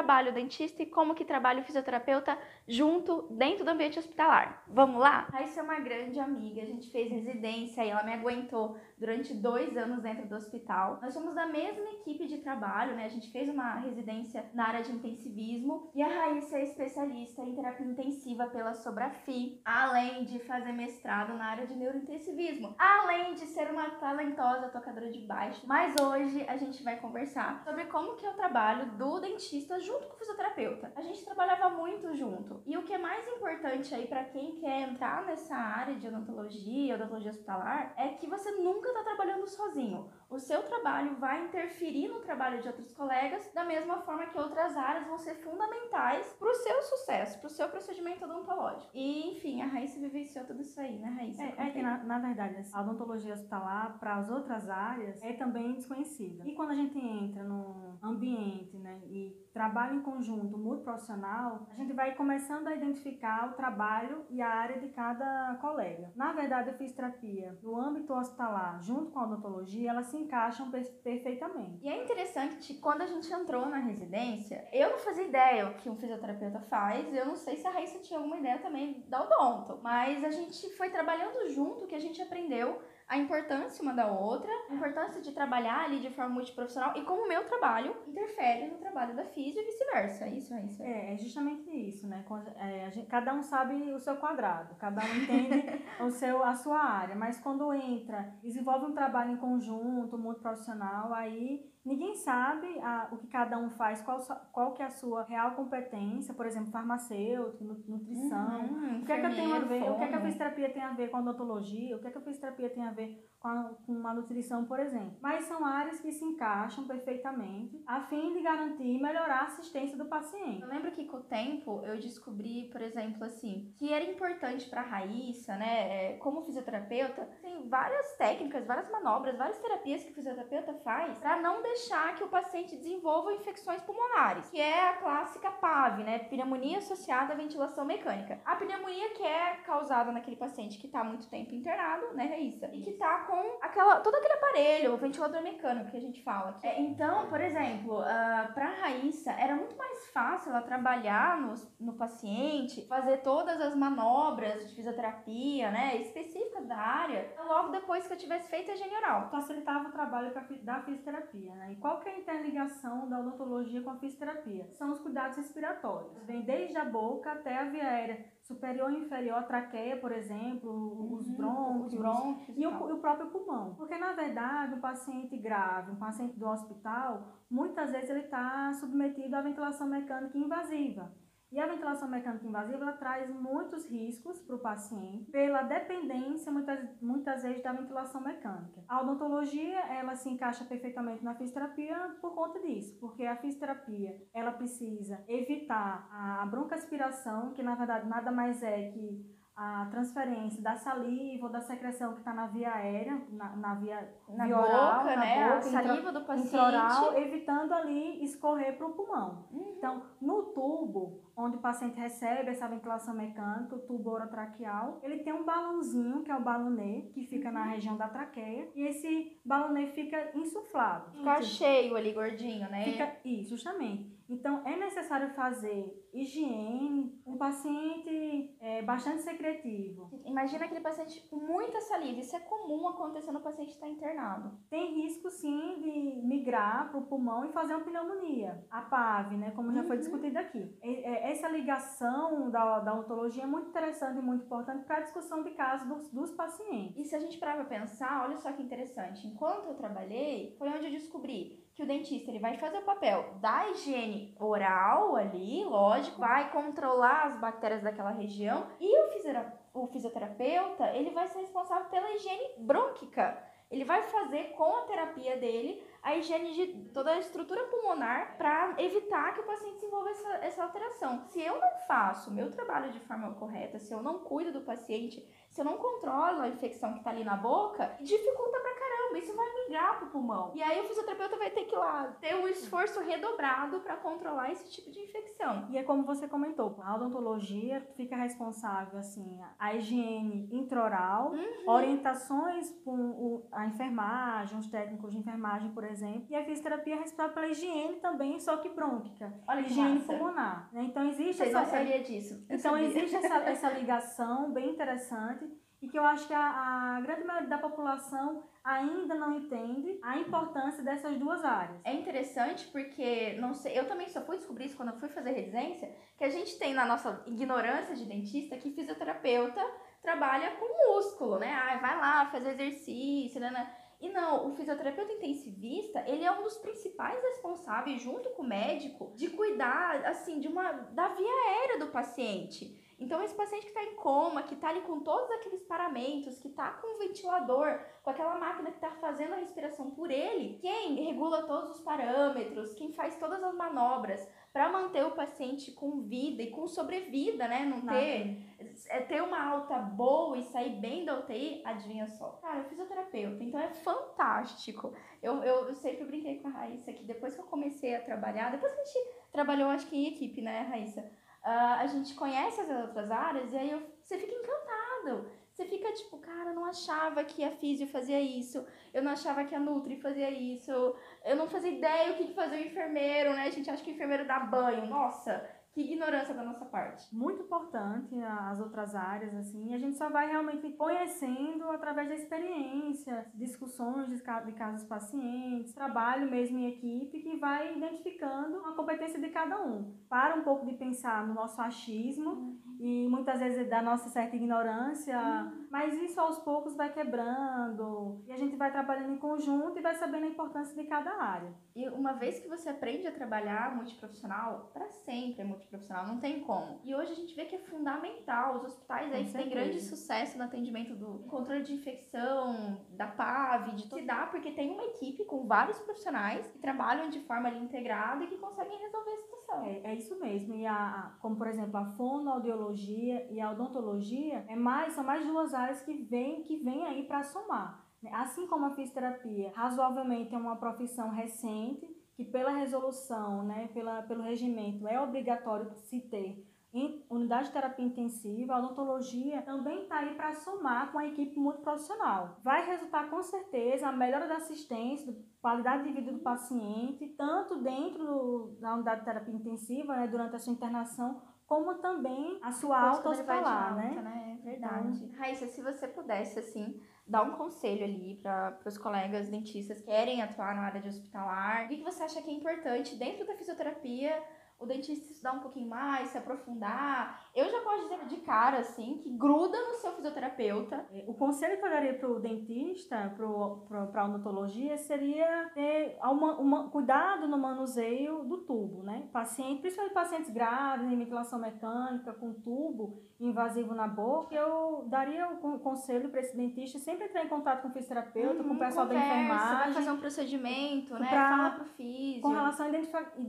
trabalha o dentista e como que trabalha o fisioterapeuta junto dentro do ambiente hospitalar. Vamos lá? Raíssa é uma grande amiga, a gente fez residência e ela me aguentou durante dois anos dentro do hospital. Nós somos da mesma equipe de trabalho, né? A gente fez uma residência na área de intensivismo e a Raíssa é especialista em terapia intensiva pela Sobrafi, além de fazer mestrado na área de neurointensivismo, além de ser uma talentosa tocadora de baixo. Mas hoje a gente vai conversar sobre como que é o trabalho do dentista junto com o fisioterapeuta. A gente trabalhava muito junto. E o que é mais importante aí para quem quer entrar nessa área de odontologia, odontologia hospitalar, é que você nunca está trabalhando sozinho. O seu trabalho vai interferir no trabalho de outros colegas, da mesma forma que outras áreas vão ser fundamentais para o seu sucesso, para o seu procedimento odontológico. E, enfim, a Raíssa vivenciou tudo isso aí, né, Raíssa? É, é que, na, na, verdade, assim, a odontologia hospitalar, para as outras áreas, é também desconhecida. E quando a gente entra no ambiente, né, e trabalho em conjunto multiprofissional, a gente vai começando a identificar o trabalho e a área de cada colega. Na verdade, a fisioterapia no âmbito hospitalar, junto com a odontologia, elas se encaixam perfeitamente. E é interessante, quando a gente entrou na residência, eu não fazia ideia o que um fisioterapeuta faz, eu não sei se a Raíssa tinha alguma ideia também da odonto, mas a gente foi trabalhando junto, que a gente aprendeu a importância uma da outra, a importância de trabalhar ali de forma multiprofissional e como o meu trabalho interfere no trabalho da física e vice-versa. É isso, é isso. É, é justamente isso, né? É, cada um sabe o seu quadrado, cada um entende o seu, a sua área, mas quando entra, desenvolve um trabalho em conjunto, multiprofissional, aí Ninguém sabe a, o que cada um faz, qual, qual que é a sua real competência, por exemplo, farmacêutico, nutrição. Uhum, o que é que eu tenho a ver, o que é que a fisioterapia tem a ver com a odontologia, o que é que a fisioterapia tem a ver com, uma nutrição, por exemplo. Mas são áreas que se encaixam perfeitamente a fim de garantir e melhorar a assistência do paciente. Eu lembro que com o tempo eu descobri, por exemplo, assim, que era importante para Raíssa, né, é, como fisioterapeuta, tem várias técnicas, várias manobras, várias terapias que o fisioterapeuta faz para não deixar que o paciente desenvolva infecções pulmonares, que é a clássica PAV, né, pneumonia associada à ventilação mecânica. A pneumonia que é causada naquele paciente que está muito tempo internado, né, Raíssa, e que está com aquela, todo aquele aparelho, o ventilador mecânico que a gente fala. Aqui. É, então, por exemplo, uh, ah, para Raíssa era muito mais fácil ela trabalhar no, no paciente, fazer todas as manobras de fisioterapia, né, específicas da área, logo depois que eu tivesse feito a higiene oral. Facilitava o trabalho da fisioterapia, né? E qual que é a interligação da odontologia com a fisioterapia? São os cuidados respiratórios. Vem desde a boca até a via aérea superior e inferior, a traqueia, por exemplo, uhum, os brônquios, os brônquios e, o, e o próprio pulmão. Porque, na verdade, o paciente grave, um paciente do hospital, muitas vezes ele está submetido à ventilação mecânica invasiva. E a ventilação mecânica invasiva ela traz muitos riscos para o paciente pela dependência muitas, muitas vezes da ventilação mecânica. A odontologia ela se encaixa perfeitamente na fisioterapia por conta disso, porque a fisioterapia ela precisa evitar a broncoaspiração, que na verdade nada mais é que a transferência da saliva ou da secreção que está na via aérea, na, na via, na via boca, oral, na né? Boca, a saliva do paciente. Oral, evitando ali escorrer para o pulmão. Uhum. Então, no tubo, onde o paciente recebe essa ventilação mecânica, o tubo orotraqueal, ele tem um balãozinho, que é o balonê, que fica uhum. na região da traqueia, e esse balonê fica insuflado. Fica cheio ali, gordinho, né? Fica, isso, justamente. Então, é necessário fazer higiene, um paciente é, bastante secretivo. Imagina aquele paciente com muita saliva. Isso é comum acontecer no paciente estar internado. Tem risco, sim, de migrar para o pulmão e fazer uma pneumonia. A PAV, né, como já uhum. foi discutido aqui. É, essa ligação da, da ontologia é muito interessante e muito importante para a discussão de casos dos, dos pacientes. E se a gente parar para pensar, olha só que interessante. Enquanto eu trabalhei, foi onde eu descobri que o dentista ele vai fazer o papel da higiene oral ali, lógico, vai controlar as bactérias daquela região e o, fisioterapeuta ele vai ser responsável pela higiene brônquica. Ele vai fazer com a terapia dele a higiene de toda a estrutura pulmonar para evitar que o paciente desenvolva essa, essa alteração. Se eu não faço meu trabalho de forma correta, se eu não cuido do paciente, se eu não controlo a infecção que está ali na boca, dificulta pra caramba isso vai migrar pro pulmão. E aí o fisioterapeuta vai ter que ir lá ter um esforço redobrado para controlar esse tipo de infecção. E é como você comentou, a odontologia fica responsável, assim, a higiene intraoral, uhum. orientações com a enfermagem, os técnicos de enfermagem, por exemplo, e a fisioterapia é responsável pela higiene também, só que brônquica, Olha higiene massa. pulmonar. Né? Então existe Vocês essa... não sabia disso. Eu então sabia. existe essa, essa ligação bem interessante e que eu acho que a, a, grande maioria da população ainda não entende a importância dessas duas áreas. É interessante porque, não sei, eu também só fui descobrir isso quando eu fui fazer residência, que a gente tem na nossa ignorância de dentista que fisioterapeuta trabalha com músculo, né? Ah, vai lá fazer exercício, né, né? E não, o fisioterapeuta intensivista, ele é um dos principais responsáveis, junto com o médico, de cuidar, assim, de uma da via aérea do paciente. Então, esse paciente que está em coma, que está ali com todos aqueles paramentos, que está com o ventilador, com aquela máquina que está fazendo a respiração por ele, quem regula todos os parâmetros, quem faz todas as manobras para manter o paciente com vida e com sobrevida, né? Não ter, é, ter uma alta boa e sair bem da UTI, adivinha só. Cara, eu fisioterapeuta, então é fantástico. Eu, eu, eu sempre brinquei com a Raíssa que depois que eu comecei a trabalhar, depois que a gente trabalhou, acho que em equipe, né, Raíssa? uh, a gente conhece as outras áreas e aí eu, você fica encantado. Você fica tipo, cara, eu não achava que a físio fazia isso, eu não achava que a Nutri fazia isso, eu não fazia ideia o que fazia o enfermeiro, né? A gente acha que o enfermeiro dá banho. Nossa, que ignorância da nossa parte. Muito importante as outras áreas, assim, a gente só vai realmente conhecendo através da experiência, discussões de casos pacientes, trabalho mesmo em equipe que vai identificando a competência de cada um. Para um pouco de pensar no nosso achismo uhum. e muitas vezes da nossa certa ignorância, uhum. mas isso aos poucos vai quebrando e a gente vai trabalhando em conjunto e vai sabendo a importância de cada área. E uma vez que você aprende a trabalhar multiprofissional, para sempre é multiprofissional, não tem como. E hoje a gente vê que é fundamental. Os hospitais aí têm grande sucesso no atendimento do controle de infecção, da PAV, de tudo. Se dá porque tem uma equipe com vários profissionais que trabalham de forma ali integrada e que conseguem resolver a situação. É, é isso mesmo. E a, como por exemplo, a fonoaudiologia e a odontologia é mais, são mais duas áreas que vêm que vem aí para somar. Assim como a fisioterapia, razoavelmente é uma profissão recente, que pela resolução, né, pela, pelo regimento, é obrigatório se ter em unidade de terapia intensiva, a odontologia também está aí para somar com a equipe multiprofissional. Vai resultar com certeza a melhora da assistência, qualidade de vida do paciente, tanto dentro do, da unidade de terapia intensiva, né, durante a sua internação, como também a sua alta hospitalar, né? né? É verdade. Então, Raíssa, se você pudesse, assim, dar um conselho ali para os colegas dentistas que querem atuar na área de hospitalar, o que você acha que é importante dentro da fisioterapia o dentista estudar um pouquinho mais, se aprofundar. Eu já posso dizer de cara, assim, que gruda no seu fisioterapeuta. O conselho que eu daria para o dentista, para a odontologia, seria ter uma, uma, cuidado no manuseio do tubo, né? Paciente, principalmente pacientes graves, em ventilação mecânica, com tubo invasivo na boca, eu daria o conselho para esse dentista sempre entrar em contato com o fisioterapeuta, uhum, com o pessoal conversa, da enfermagem. Vai fazer um procedimento, né? Pra, Fala pro físio. Com relação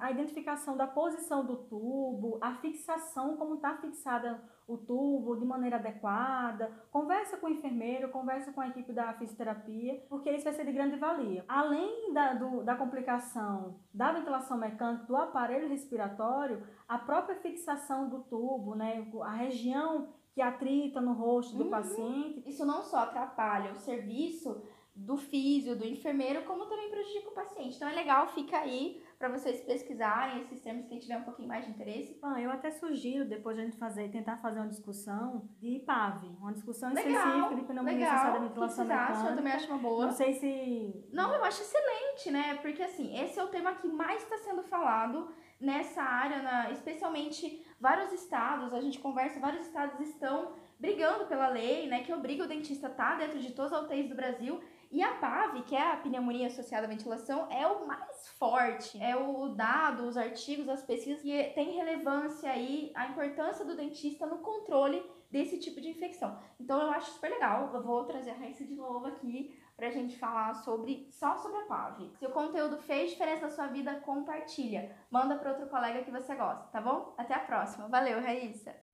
à identificação da posição do tubo, a fixação, como está fixada o tubo de maneira adequada. Conversa com o enfermeiro, conversa com a equipe da fisioterapia, porque isso vai ser de grande valia. Além da, do, da complicação da ventilação mecânica do aparelho respiratório, a própria fixação do tubo, né, a região que atrita no rosto do uhum. paciente. Isso não só atrapalha o serviço do físio, do enfermeiro, como também prejudica o paciente. Então é legal, fica aí para vocês pesquisarem esses termos, quem tiver um pouquinho mais de interesse. Ah, eu até sugiro depois a gente fazer, tentar fazer uma discussão de PAV, uma discussão legal, específica de pneumonia associada à ventilação mecânica. Eu também acho uma boa. Não sei se... Não, eu acho excelente, né? Porque assim, esse é o tema que mais está sendo falado nessa área, na, especialmente vários estados, a gente conversa, vários estados estão brigando pela lei, né, que obriga o dentista a estar tá dentro de todas as UTIs do Brasil e a PAV, que é a pneumonia associada à ventilação, é o mais forte. É o dado, os artigos, as pesquisas que tem relevância aí a importância do dentista no controle desse tipo de infecção. Então eu acho super legal. Eu vou trazer a Raíssa de novo aqui pra gente falar sobre só sobre a PAV. Se o conteúdo fez diferença na sua vida, compartilha. Manda para outro colega que você gosta, tá bom? Até a próxima. Valeu, Raíssa.